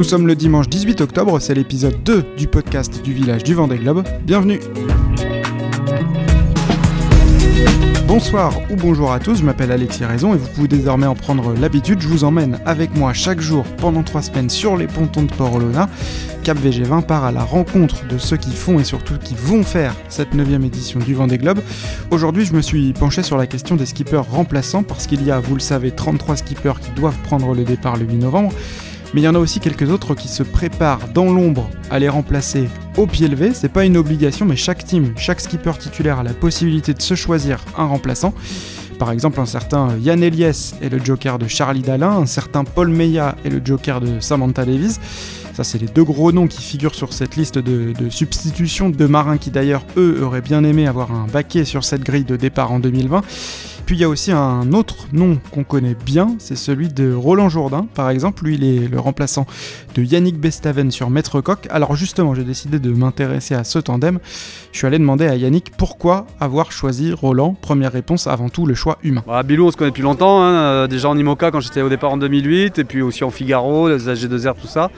Nous sommes le dimanche 18 octobre, c'est l'épisode 2 du podcast du village du Vendée Globe. Bienvenue Bonsoir ou bonjour à tous, je m'appelle Alexis Raison et vous pouvez désormais en prendre l'habitude. Je vous emmène avec moi chaque jour pendant 3 semaines sur les pontons de Port-Olona. Cap VG20 part à la rencontre de ceux qui font et surtout qui vont faire cette 9 édition du Vendée Globe. Aujourd'hui, je me suis penché sur la question des skippers remplaçants parce qu'il y a, vous le savez, 33 skippers qui doivent prendre le départ le 8 novembre. Mais il y en a aussi quelques autres qui se préparent dans l'ombre à les remplacer au pied levé. C'est pas une obligation, mais chaque team, chaque skipper titulaire a la possibilité de se choisir un remplaçant. Par exemple, un certain Yann Eliès est le joker de Charlie Dalin, un certain Paul Meya est le joker de Samantha Davis. Ça, c'est les deux gros noms qui figurent sur cette liste de, de substitutions de marins qui, d'ailleurs, eux, auraient bien aimé avoir un baquet sur cette grille de départ en 2020 puis il y a aussi un autre nom qu'on connaît bien, c'est celui de Roland Jourdain, par exemple. Lui, il est le remplaçant de Yannick Bestaven sur Maître Coq. Alors justement, j'ai décidé de m'intéresser à ce tandem. Je suis allé demander à Yannick pourquoi avoir choisi Roland. Première réponse, avant tout, le choix humain. Bah, Bilou, on se connaît depuis longtemps, hein, euh, déjà en IMOCA quand j'étais au départ en 2008, et puis aussi en Figaro, les AG2R, tout ça.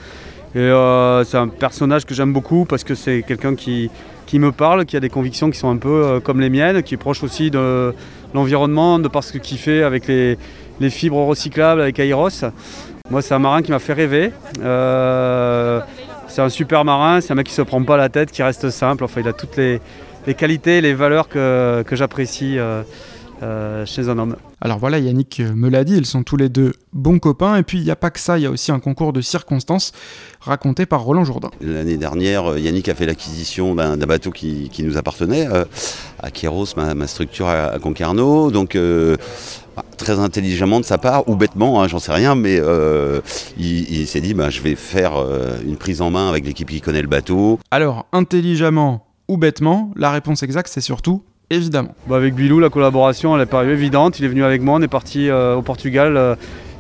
Euh, c'est un personnage que j'aime beaucoup parce que c'est quelqu'un qui, qui me parle, qui a des convictions qui sont un peu euh, comme les miennes, qui est proche aussi de l'environnement, de par ce qu'il fait avec les, fibres recyclables, avec Aeros. Moi, c'est un marin qui m'a fait rêver. Euh, c'est un super marin, c'est un mec qui se prend pas la tête, qui reste simple. Enfin, il a toutes les, qualités, les valeurs que, j'apprécie euh, chez un homme. Alors voilà, Yannick me l'a dit, ils sont tous les deux bons copains. Et puis il n'y a pas que ça, il y a aussi un concours de circonstances raconté par Roland Jourdain. L'année dernière, Yannick a fait l'acquisition d'un bateau qui, nous appartenait, euh, à Kéros, ma, structure à, Concarneau. Donc euh, bah, très intelligemment de sa part, ou bêtement, hein, j'en sais rien, mais euh, il, s'est dit bah, je vais faire une prise en main avec l'équipe qui connaît le bateau. Alors, intelligemment ou bêtement, la réponse exacte c'est surtout évidemment. Bah avec Bilou, la collaboration, elle est paru évidente. Il est venu avec moi, on est parti euh, au Portugal. Euh,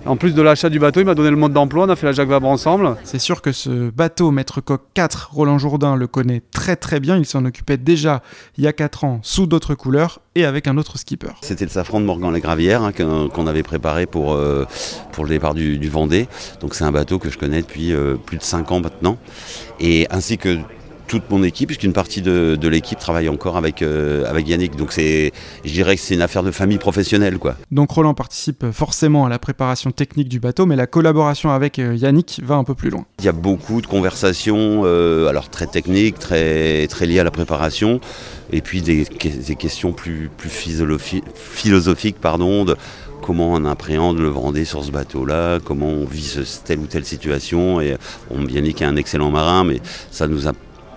en plus de l'achat du bateau, il m'a donné le mode d'emploi, on a fait la Jacques Vabre ensemble. C'est sûr que ce bateau Maître Coq 4, Roland Jourdain le connaît très très bien. Il s'en occupait déjà il y a 4 ans sous d'autres couleurs et avec un autre skipper. C'était le safran de Morgan les Gravières hein, qu'on avait préparé pour, euh, pour le départ du, Vendée. Donc c'est un bateau que je connais depuis plus de 5 ans maintenant. Et ainsi que toute mon équipe, puisqu'une partie de, l'équipe travaille encore avec, euh, avec Yannick. Donc c'est, je dirais que c'est une affaire de famille professionnelle. Quoi. Donc Roland participe forcément à la préparation technique du bateau, mais la collaboration avec euh, Yannick va un peu plus loin. Il y a beaucoup de conversations, euh, alors très techniques, très, très liées à la préparation, et puis des, questions plus, plus philosophiques, pardon, de comment on appréhende le Vendée sur ce bateau-là, comment on vit telle ou telle situation. Et on, Yannick est un excellent marin, mais ça nous a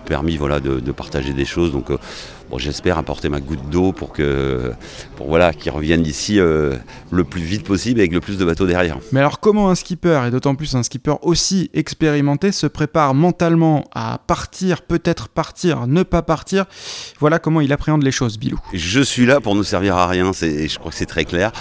permis voilà, de, partager des choses. Donc euh, bon, j'espère apporter ma goutte d'eau pour que pour voilà, qu'ils reviennent ici euh, le plus vite possible avec le plus de bateaux derrière. Mais alors comment un skipper, et d'autant plus un skipper aussi expérimenté, se prépare mentalement à partir, peut-être partir, ne pas partir? Voilà comment il appréhende les choses, Bilou. Je suis là pour ne servir à rien, je crois que c'est très clair.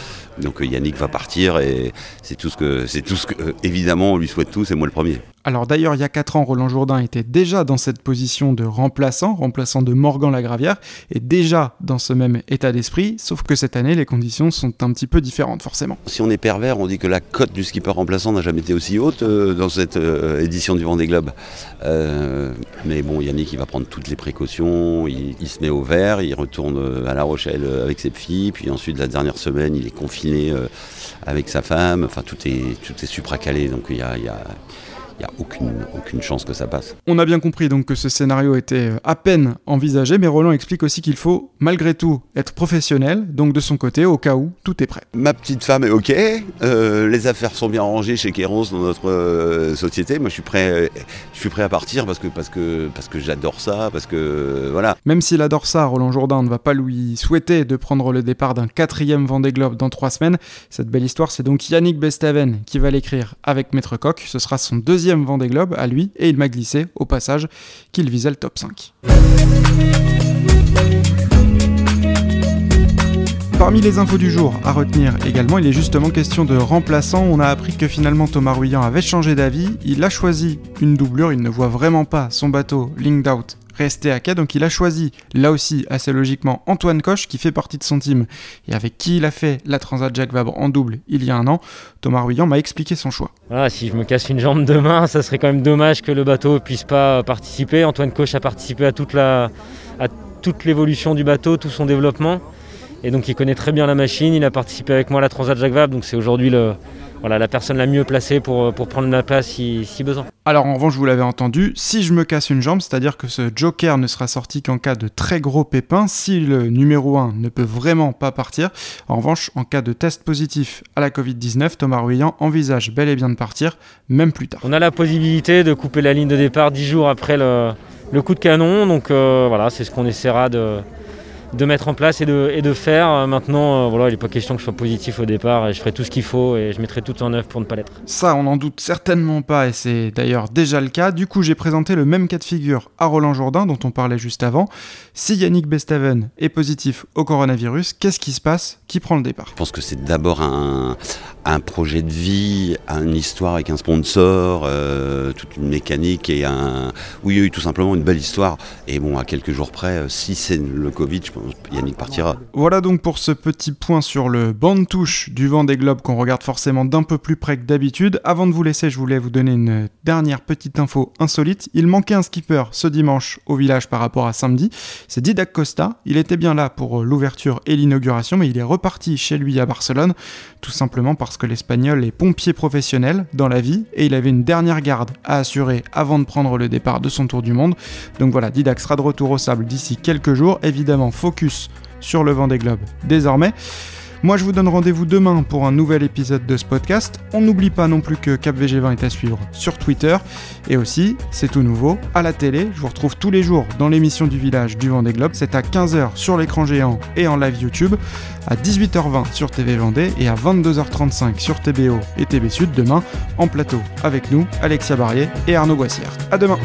Donc euh, Yannick va partir et c'est tout ce que, c'est tout ce que, évidemment, on lui souhaite tous, et moi le premier. Alors d'ailleurs, il y a 4 ans, Roland Jourdain était déjà dans cette position de remplaçant, remplaçant de Morgan Lagravière, et déjà dans ce même état d'esprit, sauf que cette année, les conditions sont un petit peu différentes, forcément. Si on est pervers, on dit que la cote du skipper remplaçant n'a jamais été aussi haute euh, dans cette euh, édition du Vendée Globe. Euh, mais bon, Yannick, il va prendre toutes les précautions, il, se met au vert, il retourne à La Rochelle avec ses filles, puis ensuite, la dernière semaine, il est confiné avec sa femme, enfin, tout est, tout est supracalé, donc il y a il n'y a aucune, aucune chance que ça passe. On a bien compris donc que ce scénario était euh, à peine envisagé, mais Roland explique aussi qu'il faut malgré tout être professionnel, donc de son côté, au cas où tout est prêt. Ma petite femme est ok, euh, les affaires sont bien rangées chez Kéros dans notre euh, société. Moi je suis prêt, je suis prêt à partir parce que, parce que, parce que j'adore ça, parce que voilà. Même s'il adore ça, Roland Jourdain ne va pas lui souhaiter de prendre le départ d'un quatrième Vendée Globe dans trois semaines. Cette belle histoire, c'est donc Yannick Bestaven qui va l'écrire avec Maître Coq. Ce sera son deuxième deuxième Vendée Globe à lui et il m'a glissé au passage qu'il visait le top 5. Parmi les infos du jour à retenir également, il est justement question de remplaçant. On a appris que finalement Thomas Ruyant avait changé d'avis. Il a choisi une doublure. Il ne voit vraiment pas son bateau linked out rester à quai, donc il a choisi, là aussi assez logiquement, Antoine Coche qui fait partie de son team et avec qui il a fait la Transat Jacques Vabre en double il y a un an. Thomas Ruyant m'a expliqué son choix. Voilà, si je me casse une jambe demain, ça serait quand même dommage que le bateau puisse pas participer. Antoine Coche a participé à toute à toute l'évolution du bateau, tout son développement. Et donc il connaît très bien la machine, il a participé avec moi à la Transat Jacques Vabre, donc c'est aujourd'hui le, voilà, la personne la mieux placée pour, pour prendre la place si, si besoin. Alors en revanche, vous l'avez entendu, si je me casse une jambe, c'est-à-dire que ce joker ne sera sorti qu'en cas de très gros pépins, si le numéro 1 ne peut vraiment pas partir. En revanche, en cas de test positif à la Covid-19, Thomas Ruyant envisage bel et bien de partir, même plus tard. On a la possibilité de couper la ligne de départ 10 jours après le, le coup de canon, donc euh, voilà, c'est ce qu'on essaiera de, de mettre en place et de, et de faire. Euh, Maintenant, euh, voilà, il n'est pas question que je sois positif au départ et je ferai tout ce qu'il faut et je mettrai tout en œuvre pour ne pas l'être. Ça, on n'en doute certainement pas et c'est d'ailleurs déjà le cas. Du coup, j'ai présenté le même cas de figure à Roland Jourdain dont on parlait juste avant. Si Yannick Bestaven est positif au coronavirus, qu'est-ce qui se passe? Qui prend le départ? Je pense que c'est d'abord un, un projet de vie, une histoire avec un sponsor, euh, toute une mécanique et un. Oui, oui, tout simplement une belle histoire. Et bon, à quelques jours près, si c'est le Covid, je pense Yannick partira. Voilà donc pour ce petit point sur le banc de touche du vent des globes qu'on regarde forcément d'un peu plus près que d'habitude. Avant de vous laisser, je voulais vous donner une dernière petite info insolite. Il manquait un skipper ce dimanche au village par rapport à samedi. C'est Didac Costa. Il était bien là pour l'ouverture et l'inauguration, mais il est reparti chez lui à Barcelone, tout simplement parce que l'Espagnol est pompier professionnel dans la vie et il avait une dernière garde à assurer avant de prendre le départ de son tour du monde. Donc voilà, Didac sera de retour au sable d'ici quelques jours. Évidemment, sur le vent des globes désormais. Moi, je vous donne rendez-vous demain pour un nouvel épisode de ce podcast. On n'oublie pas non plus que Cap VG20 est à suivre sur Twitter. Et aussi, c'est tout nouveau, à la télé. Je vous retrouve tous les jours dans l'émission du village du Vendée Globe. C'est à 15h sur l'écran géant et en live YouTube, à 18h20 sur TV Vendée et à 22h35 sur TBO et TB Sud demain en plateau avec nous, Alexia Barrier et Arnaud Boissière. À demain!